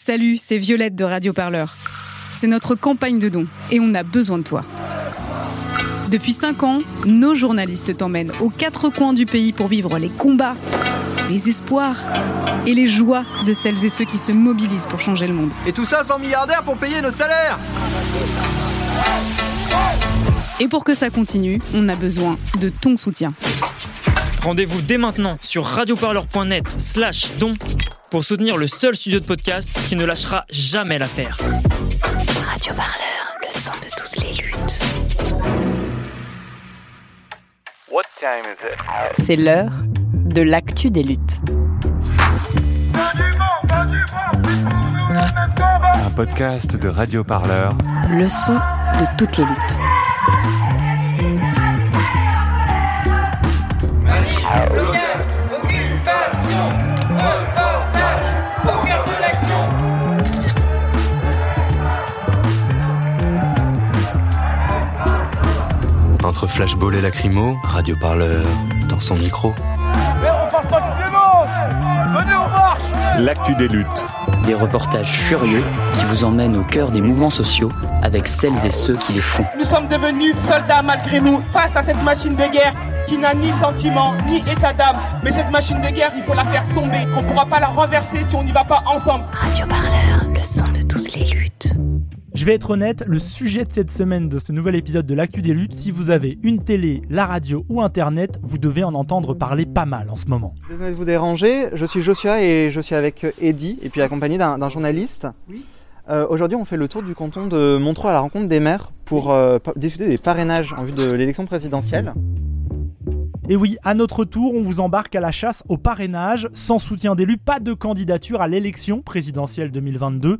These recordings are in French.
Salut, c'est Violette de Radio Parleur. C'est notre campagne de dons et on a besoin de toi. Depuis 5 ans, nos journalistes t'emmènent aux quatre coins du pays pour vivre les combats, les espoirs et les joies de celles et ceux qui se mobilisent pour changer le monde. Et tout ça sans milliardaires pour payer nos salaires Et pour que ça continue, on a besoin de ton soutien. Rendez-vous dès maintenant sur radioparleur.net slash don pour soutenir le seul studio de podcast qui ne lâchera jamais l'affaire. Radio Parleur, le son de toutes les luttes. C'est l'heure de l'actu des luttes. Un podcast de Radio Parleur. Le son de toutes les luttes. Entre flashball et lacrymo, Radio Parleur dans son micro. Mais on parle pas de violence Venez, on marche L'actu des luttes. Des reportages furieux qui vous emmènent au cœur des mouvements sociaux avec celles et ceux qui les font. Nous sommes devenus soldats malgré nous face à cette machine de guerre qui n'a ni sentiment ni état d'âme. Mais cette machine de guerre, il faut la faire tomber. On ne pourra pas la renverser si on n'y va pas ensemble. Radio Parleur, le son Je vais être honnête, le sujet de cette semaine de ce nouvel épisode de l'actu des luttes, si vous avez une télé, la radio ou internet, vous devez en entendre parler pas mal en ce moment. Désolé de vous déranger, je suis Joshua et je suis avec Eddy et puis accompagné d'un journaliste. Euh, Aujourd'hui, on fait le tour du canton de Montreux à la rencontre des maires pour euh, discuter des parrainages en vue de l'élection présidentielle. Et oui, à notre tour, on vous embarque à la chasse au parrainage. Sans soutien d'élus, pas de candidature à l'élection présidentielle 2022.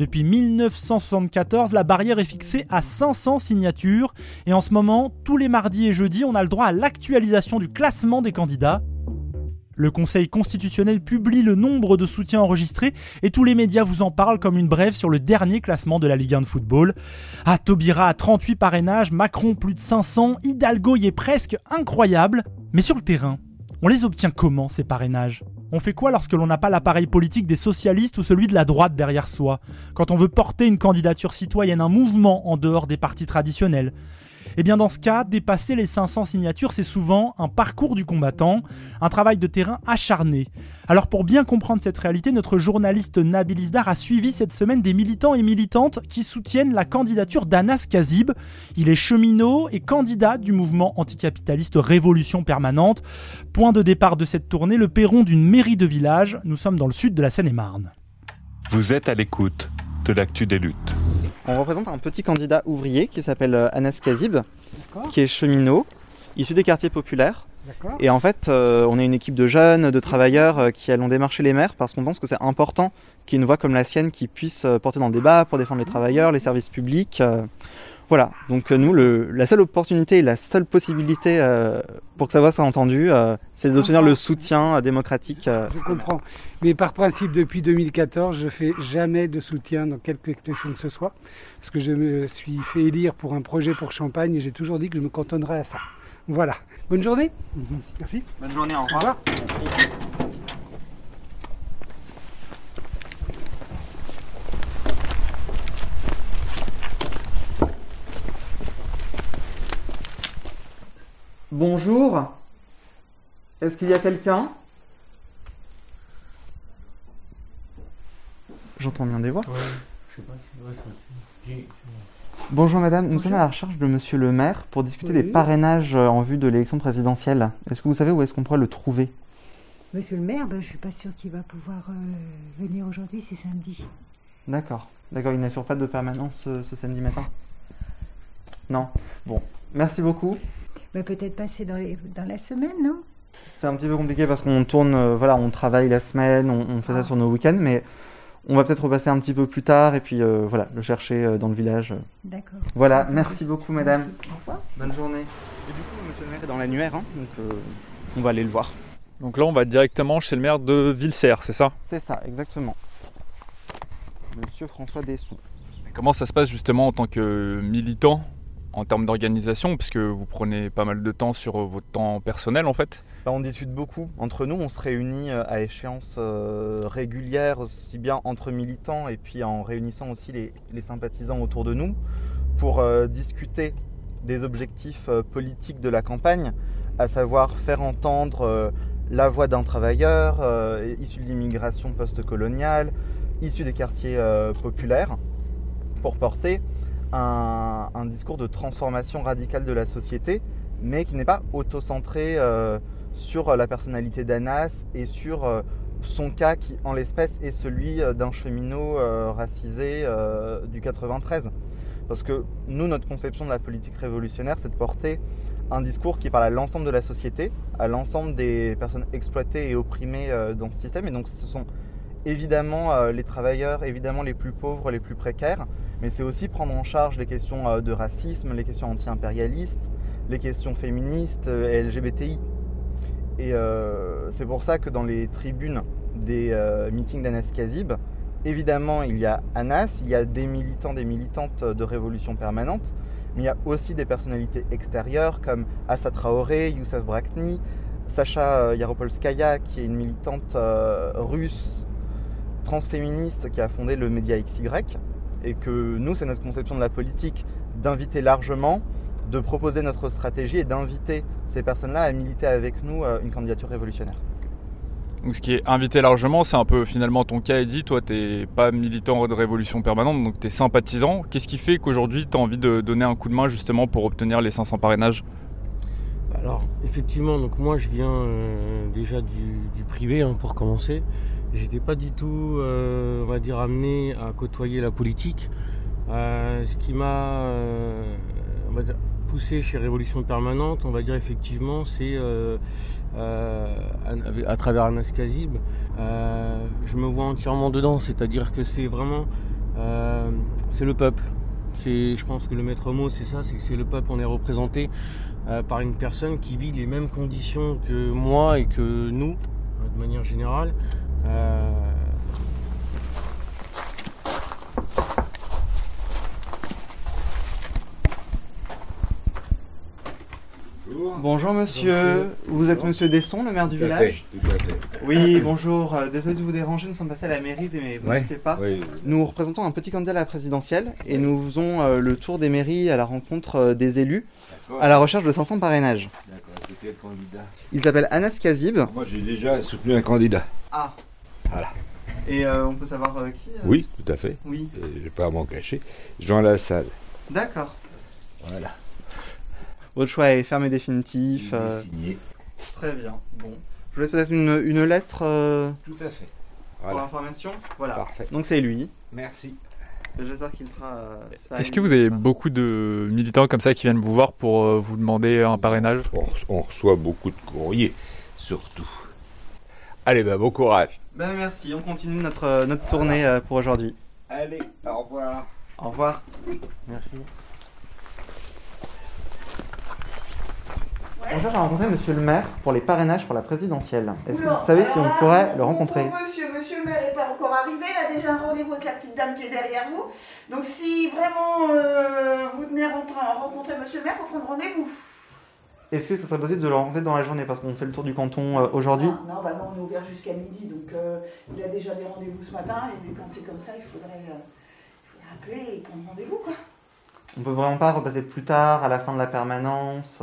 Depuis 1974, la barrière est fixée à 500 signatures. Et en ce moment, tous les mardis et jeudis, on a le droit à l'actualisation du classement des candidats. Le Conseil constitutionnel publie le nombre de soutiens enregistrés et tous les médias vous en parlent comme une brève sur le dernier classement de la Ligue 1 de football. Ah, Taubira a 38 parrainages, Macron plus de 500, Hidalgo y est presque incroyable. Mais sur le terrain, on les obtient comment ces parrainages? On fait quoi lorsque l'on n'a pas l'appareil politique des socialistes ou celui de la droite derrière soi? Quand on veut porter une candidature citoyenne, un mouvement en dehors des partis traditionnels eh bien dans ce cas, dépasser les 500 signatures, c'est souvent un parcours du combattant, un travail de terrain acharné. Alors pour bien comprendre cette réalité, notre journaliste Nabil Isdar a suivi cette semaine des militants et militantes qui soutiennent la candidature d'Anas Kazib. Il est cheminot et candidat du mouvement anticapitaliste Révolution Permanente. Point de départ de cette tournée, le perron d'une mairie de village. Nous sommes dans le sud de la Seine-et-Marne. Vous êtes à l'écoute de l'actu des luttes. On représente un petit candidat ouvrier qui s'appelle euh, Anas Kazib, qui est cheminot, issu des quartiers populaires. Et en fait, euh, on est une équipe de jeunes, de travailleurs euh, qui allons démarcher les maires parce qu'on pense que c'est important qu'il y ait une voix comme la sienne qui puisse euh, porter dans le débat pour défendre les travailleurs, les services publics. Voilà, donc euh, nous, le- la seule opportunité et la seule possibilité euh, pour que sa voix soit entendue, euh, c'est d'obtenir le soutien démocratique. euh, Je comprends. Mais par principe, depuis 2014, je fais jamais de soutien dans quelque élection que ce soit. Parce que je me suis fait élire pour un projet pour Champagne et j'ai toujours dit que je me cantonnerais à ça. Voilà. Bonne journée. Merci. Bonne journée, au Au revoir. Bonjour. Est-ce qu'il y a quelqu'un? J'entends bien des voix. Bonjour madame, nous sommes à la recherche de monsieur le maire pour discuter des parrainages euh, en vue de l'élection présidentielle. Est-ce que vous savez où est-ce qu'on pourrait le trouver? Monsieur le maire, ben, je suis pas sûre qu'il va pouvoir euh, venir aujourd'hui, c'est samedi. D'accord. D'accord, il n'assure pas de permanence euh, ce samedi matin Non. Bon, merci beaucoup. Mais peut-être passer dans, les, dans la semaine, non? C'est un petit peu compliqué parce qu'on tourne, euh, voilà, on travaille la semaine, on, on fait ça sur nos week-ends, mais on va peut-être repasser un petit peu plus tard et puis euh, voilà, le chercher euh, dans le village. D'accord. Voilà, merci beaucoup madame. Merci. Au revoir. Bonne journée. Et du coup, monsieur le maire est dans l'annuaire, hein, donc euh, on va aller le voir. Donc là, on va directement chez le maire de Villeserre, c'est ça? C'est ça, exactement. Monsieur François Dessous. Comment ça se passe justement en tant que militant? En termes d'organisation, puisque vous prenez pas mal de temps sur votre temps personnel en fait. Bah, On discute beaucoup entre nous, on se réunit à échéance régulière, aussi bien entre militants et puis en réunissant aussi les, sympathisants autour de nous pour discuter des objectifs politiques de la campagne, à savoir faire entendre la voix d'un travailleur euh, issu de l'immigration post-coloniale, issu des quartiers euh, populaires, pour porter un, discours de transformation radicale de la société, mais qui n'est pas auto-centré euh, sur la personnalité d'Anas et sur son cas qui, en l'espèce, est celui d'un cheminot racisé du 93. Parce que nous, notre conception de la politique révolutionnaire, c'est de porter un discours qui parle à l'ensemble de la société, à l'ensemble des personnes exploitées et opprimées euh, dans ce système. Et donc ce sont évidemment euh, les travailleurs, évidemment les plus pauvres, les plus précaires, mais c'est aussi prendre en charge les questions euh, de racisme, les questions anti-impérialistes, les questions féministes et LGBTI. Et c'est pour ça que dans les tribunes des meetings d'Anas Kazib, évidemment il y a Anas, il y a des militants, des militantes de révolution permanente, mais il y a aussi des personnalités extérieures comme Assa Traoré, Youssef Brakni, Sacha euh, Yaropolskaya, qui est une militante euh, russe transféministe qui a fondé le média XY. Et que nous, c'est notre conception de la politique d'inviter largement, de proposer notre stratégie et d'inviter ces personnes-là à militer avec nous euh, une candidature révolutionnaire. Donc ce qui est invité largement, c'est un peu finalement ton cas, Eddy. Toi, tu n'es pas militant de révolution permanente, donc tu es sympathisant. Qu'est-ce qui fait qu'aujourd'hui, tu as envie de donner un coup de main justement pour obtenir les 500 parrainages? Alors, effectivement, donc moi, je viens euh, déjà du, privé hein, pour commencer. J'étais pas du tout, euh, on va dire, amené à côtoyer la politique. Euh, ce qui m'a, poussé chez Révolution Permanente, on va dire effectivement, c'est euh, euh, à, travers Anas Kazib, euh, je me vois entièrement dedans, c'est-à-dire que c'est vraiment, c'est le peuple. Je pense que le maître mot, c'est ça, c'est que c'est le peuple, on est représenté par une personne qui vit les mêmes conditions que moi et que nous, de manière générale. Bonjour. Monsieur, vous êtes monsieur Desson, le maire du village Oui, bonjour, euh, désolé de vous déranger, nous sommes passés à la mairie, mais vous ne pas. Nous représentons un petit candidat à la présidentielle et nous faisons euh, le tour des mairies à la rencontre euh, des élus à la recherche de 500 parrainages. D'accord, c'est quel candidat? Il s'appelle Anas Kazib. Moi j'ai déjà soutenu un candidat. Ah Voilà. Et on peut savoir qui Oui, tout à fait. Oui. je vais pas m'en cacher. Jean Lassalle. D'accord. Voilà. Votre choix est fermé définitif. Euh, signé. Très bien. Bon. Je vous laisse peut-être une, une lettre. Euh, Tout à fait. Pour l'information. Voilà. Parfait. Donc c'est lui. Merci. J'espère qu'il sera. Euh, Est-ce que vous avez beaucoup de militants comme ça qui viennent vous voir pour vous demander un parrainage? On, reçoit beaucoup de courriers, surtout. Allez, ben bon courage. Ben merci, on continue notre, notre tournée pour aujourd'hui. Allez, au revoir. Au revoir. Merci. On cherche à rencontrer monsieur le maire pour les parrainages pour la présidentielle. Est-ce que vous savez si on pourrait le rencontrer Monsieur, monsieur le maire n'est pas encore arrivé, il a déjà un rendez-vous avec la petite dame qui est derrière vous. Donc si vraiment euh, vous tenez à rencontrer monsieur le maire, il faut prendre rendez-vous. Est-ce que ça serait possible de le rencontrer dans la journée parce qu'on fait le tour du canton euh, aujourd'hui? Non, non, bah non, on est ouvert jusqu'à midi, donc euh, il a déjà des rendez-vous ce matin et quand c'est comme ça, il faudrait, il faudrait appeler et prendre rendez-vous quoi. On peut vraiment pas repasser plus tard, à la fin de la permanence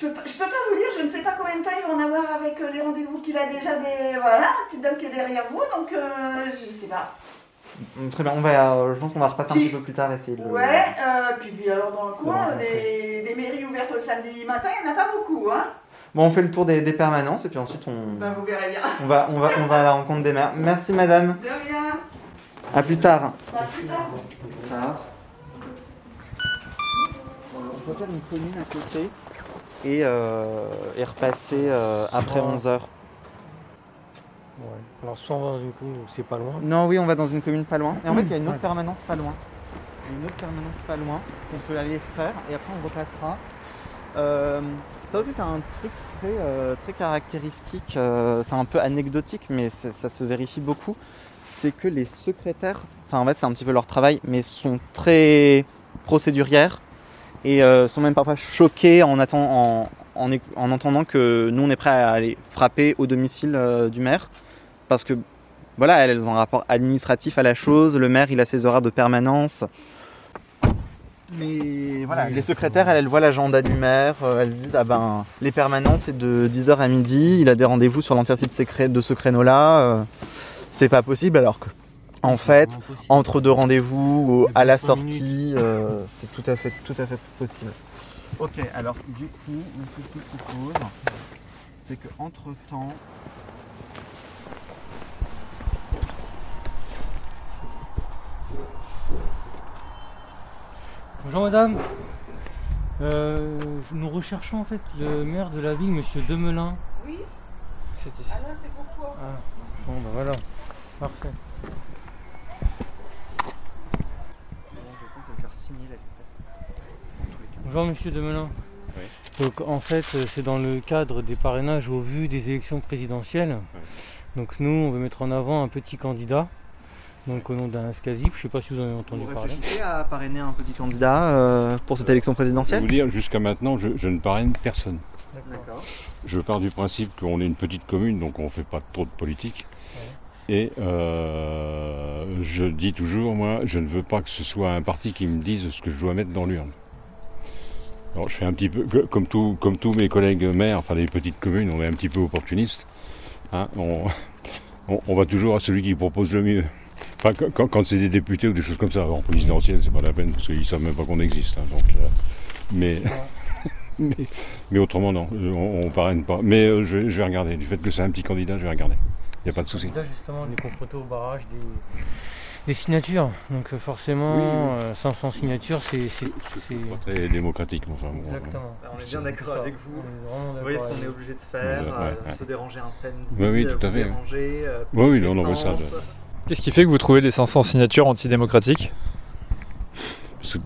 je peux, pas, je peux pas vous dire, je ne sais pas combien de temps il va en avoir avec euh, les rendez-vous qu'il a déjà des. Voilà, petite dame qui est derrière vous, donc euh, je sais pas. Mm, très bien, on va, euh, je pense qu'on va repasser un petit peu plus tard essayer de. Ouais, puis, puis, alors dans le coin, des, des, mairies ouvertes le samedi matin, il n'y en a pas beaucoup, hein. Bon, on fait le tour des, des permanences et puis ensuite on. Bah, vous verrez bien. On va, on va, on va à la rencontre des maires. Merci madame. De rien. À plus tard. À plus tard. On peut faire une commune à côté et, euh, et repasser euh, après 11h. Ouais. Alors soit on va dans une commune où c'est pas loin. Non, oui, on va dans une commune pas loin. Et en fait, il y a une autre permanence pas loin. Une autre permanence pas loin qu'on peut aller faire et après on repassera. Euh, ça aussi, c'est un truc très, très caractéristique. c'est un peu anecdotique, mais ça se vérifie beaucoup. C'est que les secrétaires, enfin en fait, c'est un petit peu leur travail, mais sont très procédurière et euh, sont même parfois choqués en, attend- en, en, entendant que nous on est prêt à aller frapper au domicile euh, du maire parce que voilà elles ont un rapport administratif à la chose, le maire il a ses horaires de permanence. Mais voilà, les secrétaires elles, elles voient l'agenda du maire, euh, elles disent ah ben les permanences c'est de 10h à midi, il a des rendez-vous sur l'entièreté de, ce créneau-là, euh, c'est pas possible alors que en fait entre deux rendez-vous ou à la sortie euh, c'est tout à fait tout à fait possible. Ok, alors du coup, ce que je te propose, c'est que entre temps. Bonjour madame. Euh, nous recherchons en fait le maire de la ville, monsieur Demelin. Oui C'est ici. Ah là, c'est pour toi. Ah, bon bah voilà. Parfait. Bonjour monsieur Demelin. Donc en fait euh, c'est dans le cadre des parrainages au vu des élections présidentielles. Donc nous on veut mettre en avant un petit candidat. Donc au nom d'un Scasip, je sais pas si vous en avez entendu Vous parler. réfléchissez à parrainer un petit candidat euh, pour cette élection Je vais présidentielle vous dire, jusqu'à maintenant, je, je ne parraine personne. D'accord. Je pars du principe qu'on est une petite commune, donc on ne fait pas trop de politique. Et euh, je dis toujours, moi, je ne veux pas que ce soit un parti qui me dise ce que je dois mettre dans l'urne. Alors je fais un petit peu, comme, tout- comme tous mes collègues maires, enfin les petites communes, on est un petit peu opportunistes. hein, on, on- on va toujours à celui qui propose le mieux. Enfin, quand- quand, c'est des députés ou des choses comme ça, en présidentielle, c'est pas la peine parce qu'ils ne savent même pas qu'on existe. hein, donc, euh, mais, mais, mais autrement, non, on, on parraine pas. Mais euh, je, vais- je vais regarder. Du fait que c'est un petit candidat, je vais regarder. Il n'y a pas de souci. Là justement on est confronté au barrage des, des signatures. Donc euh, forcément Oui, euh, 500 signatures c'est... Pas très démocratique, enfin bon. Exactement. On est bien d'accord avec vous. on Vous voyez ce qu'on est obligé de faire, Ouais, euh, ouais, ouais. se déranger un samedi, Oui, oui, tout à fait. déranger, euh, Oui, oui, non, mais ça, Qu'est-ce qui fait que vous trouvez les 500 signatures antidémocratiques Parce que,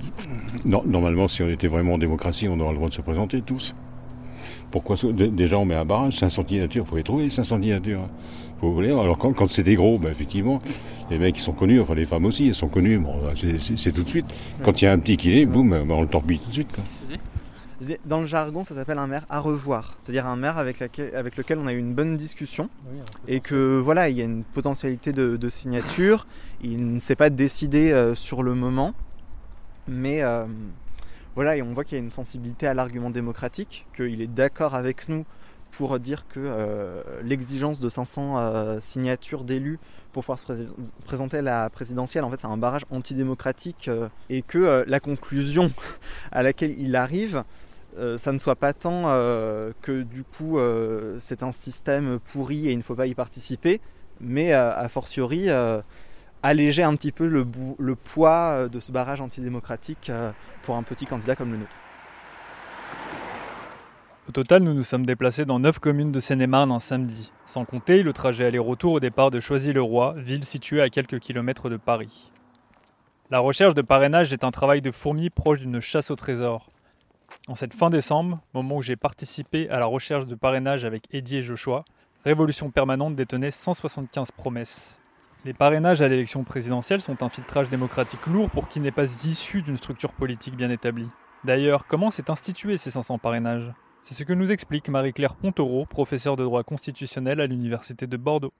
non, normalement, si on était vraiment en démocratie, on aurait le droit de se présenter tous. Pourquoi Déjà, on met un barrage, 500 signatures, il faut les trouver, 500 signatures. Alors, quand, c'est des gros, ben, effectivement, les mecs, ils sont connus, enfin, les femmes aussi, elles sont connues, bon, c'est- tout de suite. Quand il y a un petit qui est, boum, ben, on le torpille tout de suite. Dans le jargon, ça s'appelle un maire à revoir. C'est-à-dire un maire avec, laquelle- avec lequel on a eu une bonne discussion et que voilà, il y a une potentialité de, de signature. Il ne s'est pas décidé euh, sur le moment, mais euh, voilà, et on voit qu'il y a une sensibilité à l'argument démocratique, qu'il est d'accord avec nous pour dire que euh, l'exigence de 500 euh, signatures d'élus pour pouvoir se pré- présenter à la présidentielle, en fait, c'est un barrage antidémocratique euh, et que la conclusion à laquelle il arrive, euh, ça ne soit pas tant euh, que du coup euh, c'est un système pourri et il ne faut pas y participer, mais a fortiori alléger un petit peu le, poids de ce barrage antidémocratique pour un petit candidat comme le nôtre. Au total, nous nous sommes déplacés dans 9 communes de Seine-et-Marne un samedi, sans compter le trajet aller-retour au départ de Choisy-le-Roi, ville située à quelques kilomètres de Paris. La recherche de parrainage est un travail de fourmi proche d'une chasse au trésor. En cette fin décembre, moment où j'ai participé à la recherche de parrainage avec Eddie et Joshua, Révolution Permanente détenait 175 promesses. Les parrainages à l'élection présidentielle sont un filtrage démocratique lourd pour qui n'est pas issu d'une structure politique bien établie. D'ailleurs, comment s'est institué ces 500 parrainages? C'est ce que nous explique Marie-Claire Pontereau, professeure de droit constitutionnel à l'Université de Bordeaux.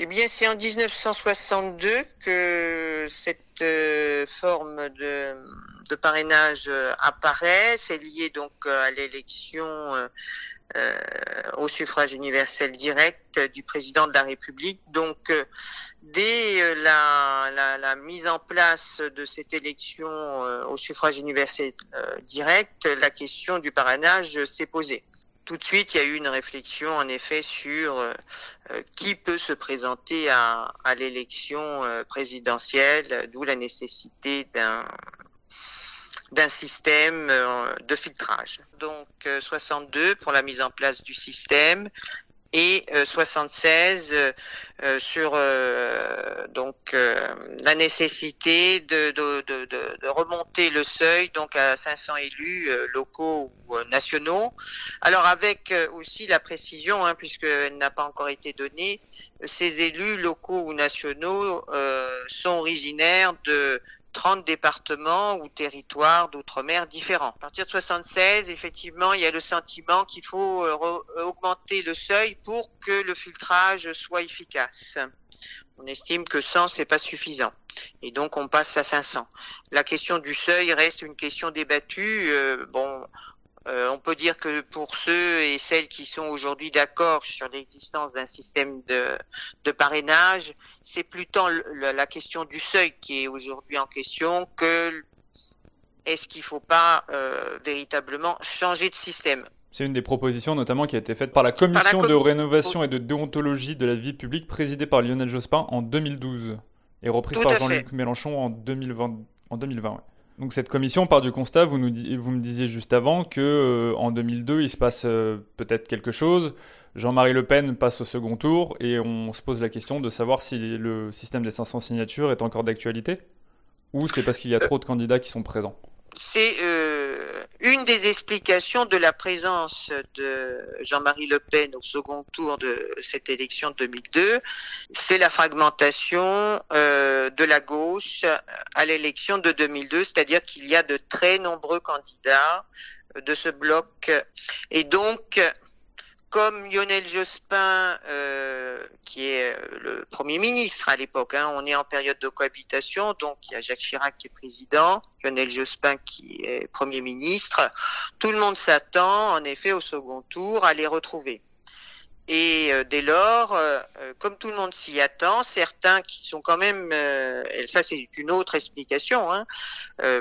Eh bien, c'est en 1962 que cette euh, forme de, de parrainage euh, apparaît. C'est lié donc euh, à l'élection au suffrage universel direct du président de la République. Donc, dès la, mise en place de cette élection au suffrage universel direct, la question du parrainage s'est posée. Tout de suite, il y a eu une réflexion en effet sur euh, euh, qui peut se présenter à, l'élection euh, présidentielle, d'où la nécessité d'un système de filtrage. Donc euh, 62 pour la mise en place du système et euh, 76 euh, euh, sur euh, donc euh, la nécessité de, de, de, remonter le seuil donc à 500 élus locaux ou nationaux. Alors avec aussi la précision, hein, puisqu'elle n'a pas encore été donnée, ces élus locaux ou nationaux sont originaires de 30 départements ou territoires d'outre-mer différents. À partir de 76, effectivement, il y a le sentiment qu'il faut augmenter le seuil pour que le filtrage soit efficace. On estime que 100, c'est pas suffisant. Et donc, on passe à 500. La question du seuil reste une question débattue. bon, euh, on peut dire que pour ceux et celles qui sont aujourd'hui d'accord sur l'existence d'un système de, parrainage, c'est plutôt la question du seuil qui est aujourd'hui en question que est-ce qu'il ne faut pas euh, véritablement changer de système. C'est une des propositions notamment qui a été faite par la commission de rénovation et de déontologie de la vie publique présidée par Lionel Jospin en 2012 et reprise par Jean-Luc Mélenchon en 2020. En 2020 donc cette commission part du constat, vous, nous, vous me disiez juste avant que euh, en 2002 il se passe euh, peut-être quelque chose. Jean-Marie Le Pen passe au second tour et on se pose la question de savoir si le système des 500 signatures est encore d'actualité ou c'est parce qu'il y a trop de candidats qui sont présents. C'est euh, une des explications de la présence de Jean-Marie Le Pen au second tour de cette élection de 2002, c'est la fragmentation euh, de la gauche à l'élection de 2002, c'est-à-dire qu'il y a de très nombreux candidats de ce bloc. Et donc, comme Lionel Jospin, euh, qui est euh, le Premier ministre à l'époque, hein, on est en période de cohabitation, donc il y a Jacques Chirac qui est président, Lionel Jospin qui est Premier ministre, tout le monde s'attend en effet au second tour à les retrouver. Et euh, dès lors, euh, comme tout le monde s'y attend, certains qui sont quand même, et ça c'est une autre explication, hein,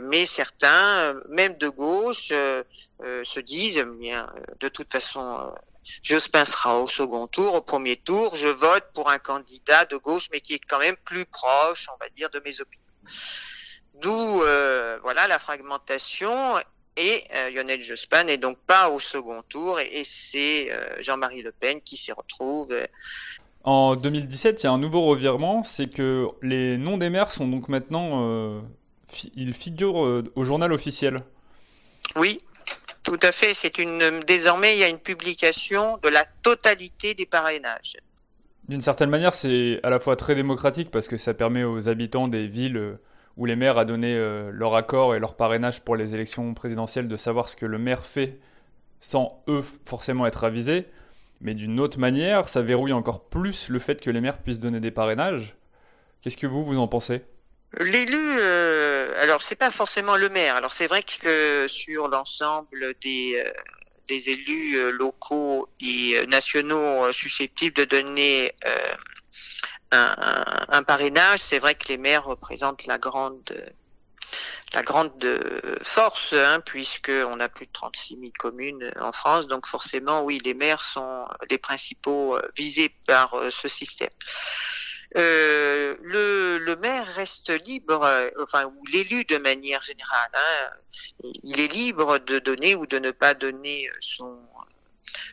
mais certains, même de gauche, se disent, bien, de toute façon, Jospin sera au second tour, au premier tour, je vote pour un candidat de gauche, mais qui est quand même plus proche, on va dire, de mes opinions. D'où euh, voilà la fragmentation et euh, Lionel Jospin n'est donc pas au second tour et, c'est euh, Jean-Marie Le Pen qui s'y retrouve. En 2017, il y a un nouveau revirement, c'est que les noms des maires sont donc maintenant, ils figurent au journal officiel. Oui, tout à fait. C'est une désormais il y a une publication de la totalité des parrainages. D'une certaine manière, c'est à la fois très démocratique parce que ça permet aux habitants des villes euh, où les maires a donné euh, leur accord et leur parrainage pour les élections présidentielles de savoir ce que le maire fait sans eux forcément être avisés. Mais d'une autre manière, ça verrouille encore plus le fait que les maires puissent donner des parrainages. Qu'est-ce que vous, vous en pensez? L'élu, euh, alors c'est pas forcément le maire. Alors c'est vrai que sur l'ensemble des euh, des élus euh, locaux et nationaux susceptibles de donner un, parrainage, c'est vrai que les maires représentent la grande la grande force, hein, puisque on a plus de 36 000 communes en France, donc forcément, oui, les maires sont les principaux visés par ce système. Euh, le, le, maire reste libre, euh, enfin, ou l'élu de manière générale, hein, il est libre de donner ou de ne pas donner son,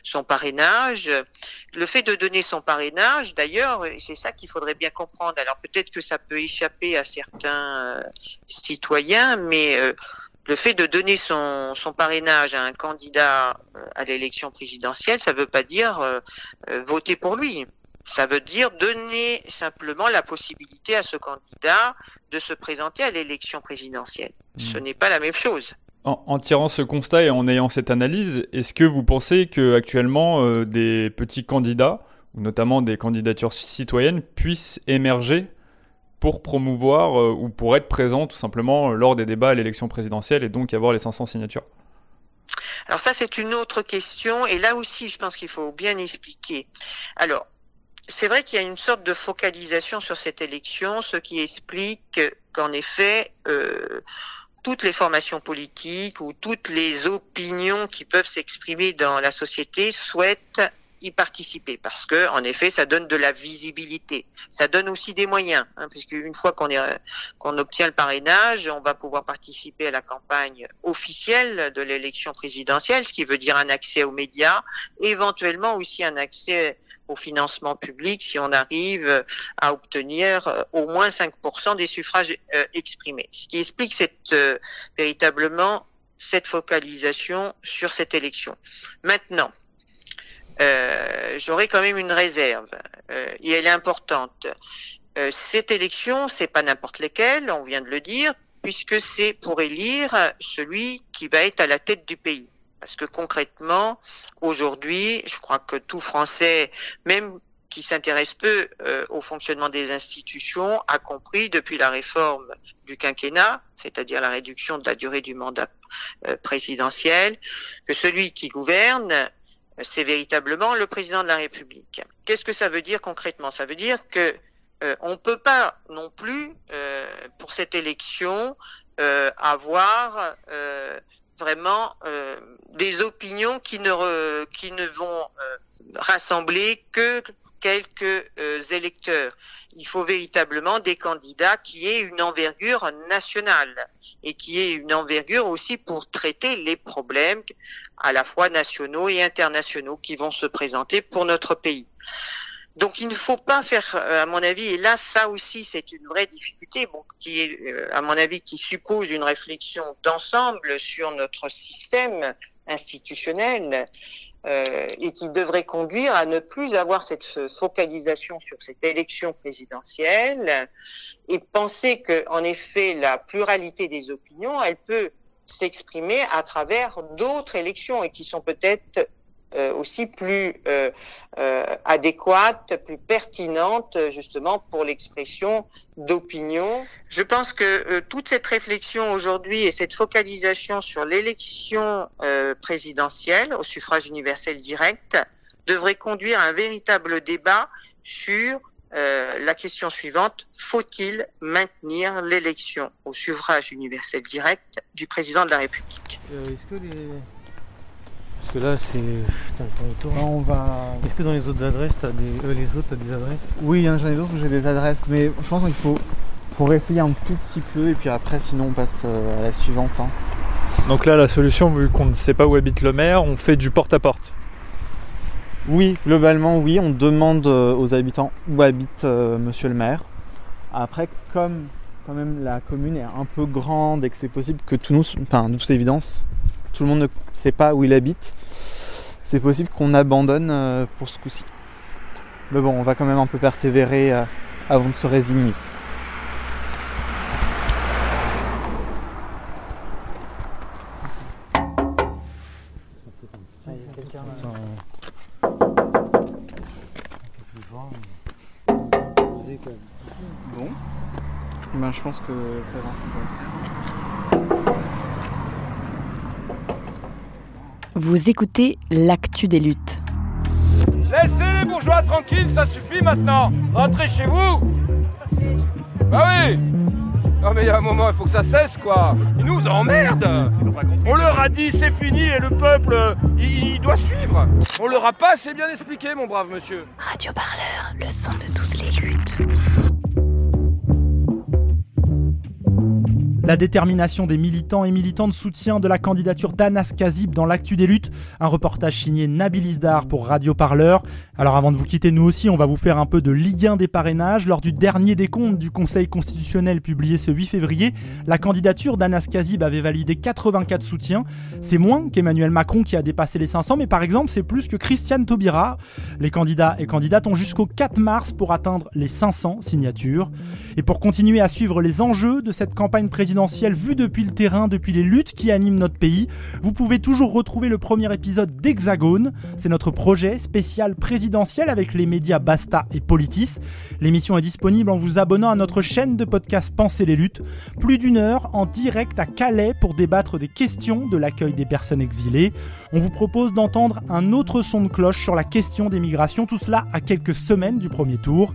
son parrainage. Le fait de donner son parrainage, d'ailleurs, c'est ça qu'il faudrait bien comprendre. Alors peut-être que ça peut échapper à certains euh, citoyens, mais le fait de donner son, son, parrainage à un candidat à l'élection présidentielle, ça ne veut pas dire voter pour lui. Ça veut dire donner simplement la possibilité à ce candidat de se présenter à l'élection présidentielle. Hmm. Ce n'est pas la même chose. En, tirant ce constat et en ayant cette analyse, est-ce que vous pensez que actuellement euh, des petits candidats, ou notamment des candidatures citoyennes, puissent émerger pour promouvoir euh, ou pour être présents tout simplement lors des débats à l'élection présidentielle et donc avoir les 500 signatures? Alors ça, c'est une autre question, et là aussi, je pense qu'il faut bien expliquer. Alors, c'est vrai qu'il y a une sorte de focalisation sur cette élection, ce qui explique qu'en effet, euh, toutes les formations politiques ou toutes les opinions qui peuvent s'exprimer dans la société souhaitent y participer parce que en effet ça donne de la visibilité. Ça donne aussi des moyens hein, puisque une fois qu'on qu'on obtient le parrainage on va pouvoir participer à la campagne officielle de l'élection présidentielle ce qui veut dire un accès aux médias éventuellement aussi un accès au financement public si on arrive à obtenir euh, au moins 5% des suffrages euh, exprimés. Ce qui explique cette, euh, véritablement cette focalisation sur cette élection. Maintenant, euh, j'aurais quand même une réserve, et elle est importante. cette élection, c'est pas n'importe lesquelles, on vient de le dire, puisque c'est pour élire celui qui va être à la tête du pays. Parce que concrètement, aujourd'hui, je crois que tout Français, même qui s'intéresse peu euh, au fonctionnement des institutions, a compris depuis la réforme du quinquennat, c'est-à-dire la réduction de la durée du mandat euh, présidentiel, que celui qui gouverne, euh, c'est véritablement le président de la République. Qu'est-ce que ça veut dire concrètement? Ça veut dire que on ne peut pas non plus, pour cette élection, avoir vraiment des opinions qui ne, qui ne vont rassembler que quelques euh, électeurs. Il faut véritablement des candidats qui aient une envergure nationale et qui aient une envergure aussi pour traiter les problèmes à la fois nationaux et internationaux qui vont se présenter pour notre pays. Donc il ne faut pas faire, euh, à mon avis, et là ça aussi c'est une vraie difficulté, bon, qui est, euh, à mon avis, qui suppose une réflexion d'ensemble sur notre système institutionnel euh, et qui devrait conduire à ne plus avoir cette focalisation sur cette élection présidentielle et penser que, en effet, la pluralité des opinions, elle peut s'exprimer à travers d'autres élections et qui sont peut-être aussi plus euh, euh, adéquate, plus pertinente justement pour l'expression d'opinion. Je pense que toute cette réflexion aujourd'hui et cette focalisation sur l'élection présidentielle au suffrage universel direct devrait conduire à un véritable débat sur la question suivante, faut-il maintenir l'élection au suffrage universel direct du président de la République? Est-ce que les, parce que là, c'est. Putain, on va. Est-ce que dans les autres adresses, as des... Euh, les autres, t'as des adresses? Oui, hein, j'en ai d'autres où j'ai des adresses, mais je pense qu'il faut, faut essayer un tout petit peu, et puis après, sinon, on passe euh, à la suivante. Hein. Donc là, la solution, vu qu'on ne sait pas où habite le maire, on fait du porte-à-porte. Oui, globalement, oui, on demande euh, aux habitants où habite monsieur le maire. Après, comme quand même la commune est un peu grande et que c'est possible que tout nous, enfin, de toute évidence, tout le monde ne sait pas où il habite, c'est possible qu'on abandonne euh, pour ce coup-ci. Mais bon, on va quand même un peu persévérer euh, avant de se résigner. Bon, ben, je pense que Vous écoutez l'actu des luttes. Laissez les bourgeois tranquilles, ça suffit maintenant. Rentrez chez vous. Bah oui. Non mais il y a un moment, il faut que ça cesse quoi. Ils nous emmerdent. On leur a dit c'est fini et le peuple, il, il doit suivre. On leur a pas assez bien expliqué, mon brave monsieur. Radio Parleur, le son de toutes les La détermination des militants et militantes soutien de la candidature d'Anas Kazib dans l'actu des luttes. Un reportage signé Nabil Isdar pour Radio Parleur. Alors avant de vous quitter, nous aussi, on va vous faire un peu de Ligue 1 des parrainages. Lors du dernier décompte du Conseil constitutionnel publié ce 8 février, la candidature d'Anas Kazib avait validé 84 soutiens. C'est moins qu'Emmanuel Macron qui a dépassé les 500, mais par exemple, c'est plus que Christiane Taubira. Les candidats et candidates ont jusqu'au 4 mars pour atteindre les 500 signatures. Et pour continuer à suivre les enjeux de cette campagne présidentielle, vu depuis le terrain, depuis les luttes qui animent notre pays. Vous pouvez toujours retrouver le premier épisode d'Hexagone. C'est notre projet spécial présidentiel avec les médias Basta et Politis. L'émission est disponible en vous abonnant à notre chaîne de podcast Penser les luttes. Plus d'une heure en direct à Calais pour débattre des questions de l'accueil des personnes exilées. On vous propose d'entendre un autre son de cloche sur la question des migrations, tout cela à quelques semaines du premier tour.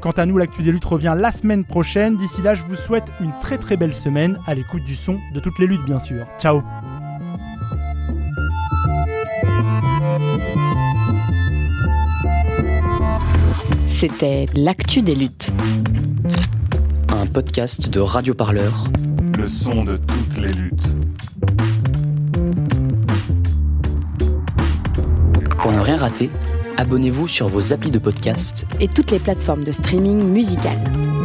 Quant à nous, l'actu des luttes revient la semaine prochaine. D'ici là, je vous souhaite une très très belle semaine à l'écoute du son de toutes les luttes, bien sûr. Ciao C'était l'actu des luttes. Un podcast de Radio Parleur. Le son de toutes les luttes. Pour ne rien rater, abonnez-vous sur vos applis de podcast et toutes les plateformes de streaming musical.